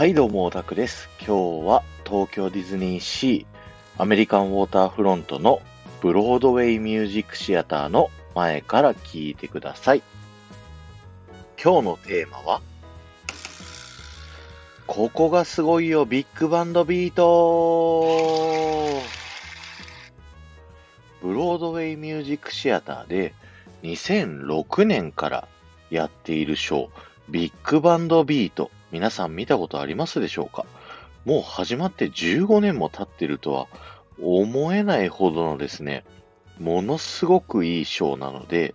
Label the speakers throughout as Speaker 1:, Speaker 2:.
Speaker 1: はい、どうも、オタクです。今日は東京ディズニーシーアメリカンウォーターフロントのブロードウェイミュージックシアターの前から聞いてください。今日のテーマは、ここがすごいよ、ビッグバンドビートブロードウェイミュージックシアターで2006年からやっているショー、ビッグバンドビート。皆さん見たことありますでしょうか？もう始まって15年も経ってるとは思えないほどのですね、ものすごくいいショーなので、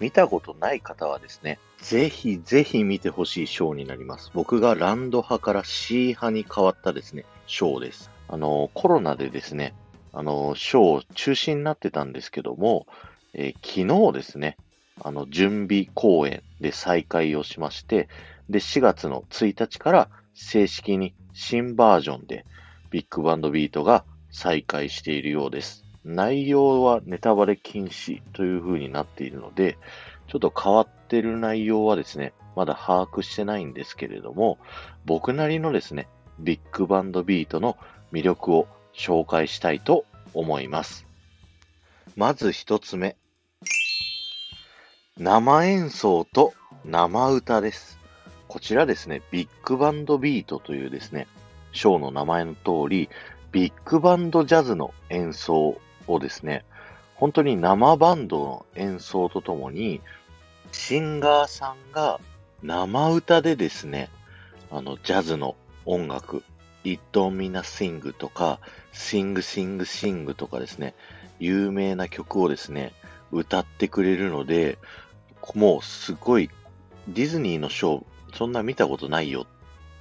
Speaker 1: 見たことない方はですね、ぜひぜひ見てほしいショーになります。僕がランド派から C 派に変わったですね、ショーです。あの、コロナでですね、あの、ショー中止になってたんですけども、えー昨日ですね、あの、準備公演で再開をしまして、で、4月の1日から正式に新バージョンでビッグバンドビートが再開しているようです。内容はネタバレ禁止という風になっているので、ちょっと変わってる内容はですね、まだ把握してないんですけれども、僕なりのですね、ビッグバンドビートの魅力を紹介したいと思います。まず一つ目。生演奏と生歌です。こちらですね、ビッグバンドビートというですね、ショーの名前の通り、ビッグバンドジャズの演奏をですね、本当に生バンドの演奏とともに、シンガーさんが生歌でですね、あの、ジャズの音楽、It Don't Mean Sing とか、Sing Sing Sing とかですね、有名な曲をですね、歌ってくれるので、もうすごい、ディズニーのショー、そんな見たことないよ、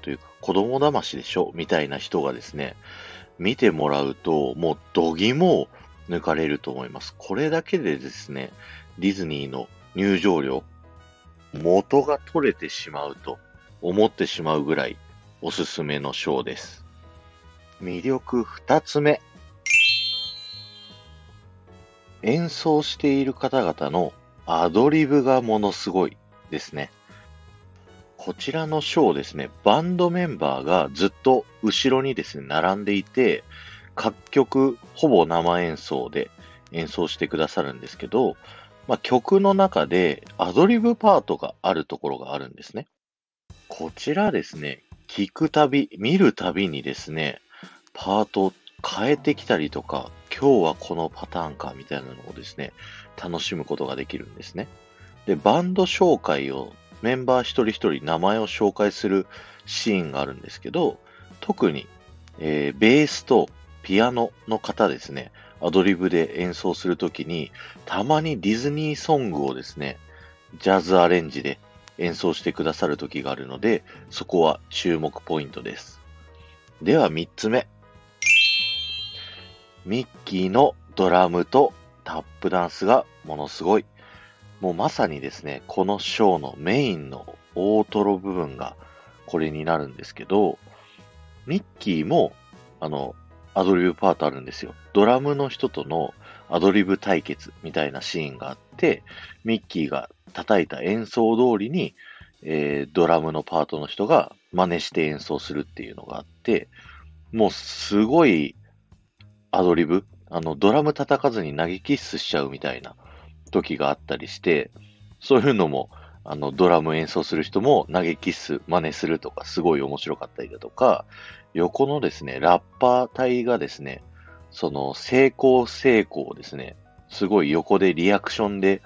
Speaker 1: というか、子供騙しでしょ？みたいな人がですね、見てもらうと、もう度肝を抜かれると思います。これだけでですね、ディズニーの入場料、元が取れてしまうと思ってしまうぐらいおすすめのショーです。魅力二つ目。演奏している方々のアドリブがものすごいですね。こちらのショーですね、バンドメンバーがずっと後ろにですね、並んでいて、各曲ほぼ生演奏で演奏してくださるんですけど、まあ、曲の中でアドリブパートがあるところがあるんですね。こちらですね、聞くたび、見るたびにですね、パートを変えてきたりとか、今日はこのパターンかみたいなのをですね、楽しむことができるんですね。で、バンド紹介をメンバー一人一人名前を紹介するシーンがあるんですけど、特に、えーベースとピアノの方ですね、アドリブで演奏するときに、たまにディズニーソングをですね、ジャズアレンジで演奏してくださるときがあるので、そこは注目ポイントです。では三つ目。ミッキーのドラムとタップダンスがものすごい。もうまさにですね、このショーのメインの大トロ部分がこれになるんですけど、ミッキーも、あの、アドリブパートあるんですよ。ドラムの人とのアドリブ対決みたいなシーンがあって、ミッキーが叩いた演奏通りに、えードラムのパートの人が真似して演奏するっていうのがあって、もうすごいアドリブ、あの、ドラム叩かずに投げキッスしちゃうみたいな時があったりして、そういうのも、あの、ドラム演奏する人も投げキッス真似するとか、すごい面白かったりだとか、横のですね、ラッパー隊がですね、その、成功成功ですね、すごい横でリアクションで、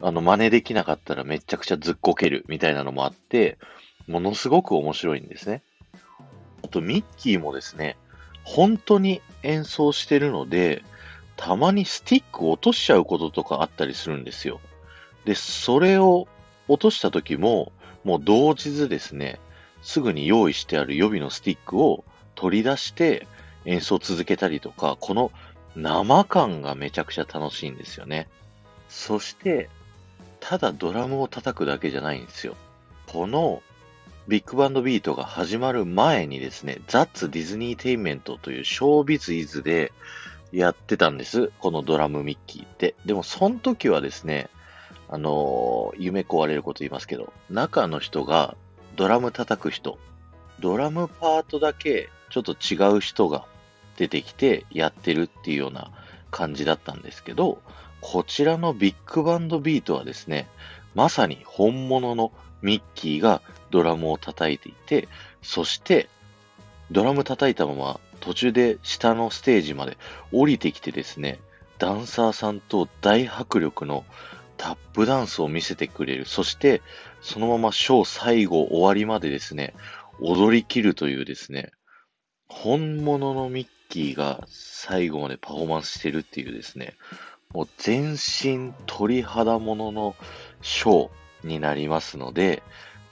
Speaker 1: あの、真似できなかったらめちゃくちゃずっこけるみたいなのもあって、ものすごく面白いんですね。あと、ミッキーもですね、本当に演奏してるので、たまにスティック落としちゃうこととかあったりするんですよ。で、それを落とした時も、もう動じずですね、すぐに用意してある予備のスティックを取り出して演奏続けたりとか、この生感がめちゃくちゃ楽しいんですよね。そして、ただドラムを叩くだけじゃないんですよ。このビッグバンドビートが始まる前にですね、ザッツディズニーテインメントというショービズイズでやってたんです。このドラムミッキーって。でも、その時はですね、あのー夢壊れること言いますけど、中の人がドラム叩く人、ドラムパートだけちょっと違う人が出てきてやってるっていうような感じだったんですけど、こちらのビッグバンドビートはですね、まさに本物のミッキーがドラムを叩いていて、そしてドラム叩いたまま途中で下のステージまで降りてきてですね、ダンサーさんと大迫力のタップダンスを見せてくれる。そして、そのままショー最後終わりまでですね、踊り切るというですね、本物のミッキーが最後までパフォーマンスしてるっていうですね、もう全身鳥肌もののショーになりますので、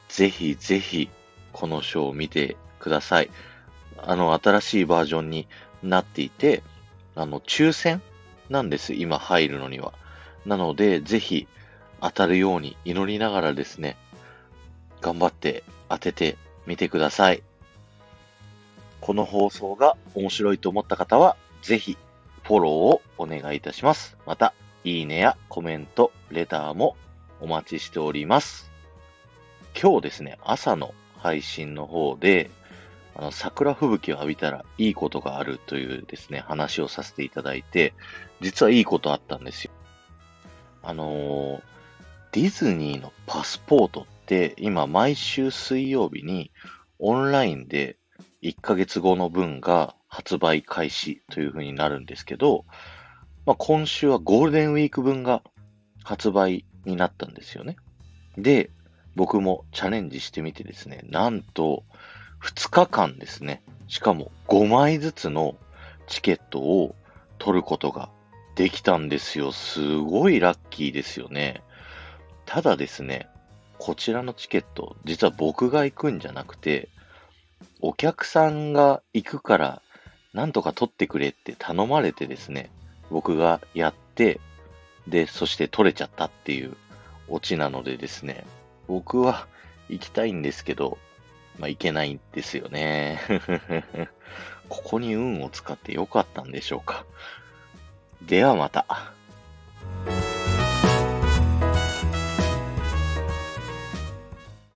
Speaker 1: ぜひぜひこのショーを見てください。あの、新しいバージョンになっていて、あの、抽選なんです、今入るのには。なので、ぜひ当たるように祈りながらですね、頑張って当ててみてください。この放送が面白いと思った方は、ぜひフォローをお願いいたします。また、いいねやコメント、レターもお待ちしております。今日ですね、朝の配信の方で、あの、桜吹雪を浴びたらいいことがあるというですね、話をさせていただいて、実はいいことあったんですよ。あのー、ディズニーのパスポートって今毎週水曜日にオンラインで1ヶ月後の分が発売開始という風になるんですけど、まあ、今週はゴールデンウィーク分が発売になったんですよね。で、僕もチャレンジしてみてですね、なんと2日間ですね、しかも5枚ずつのチケットを取ることができたんですよ。すごいラッキーですよね。ただですね、こちらのチケット、実は僕が行くんじゃなくて、お客さんが行くから、なんとか取ってくれって頼まれてですね、僕がやって、で、そして取れちゃったっていうオチなのでですね、僕は行きたいんですけど、まあ、いけないんですよね。ここに運を使ってよかったんでしょうか。ではまた。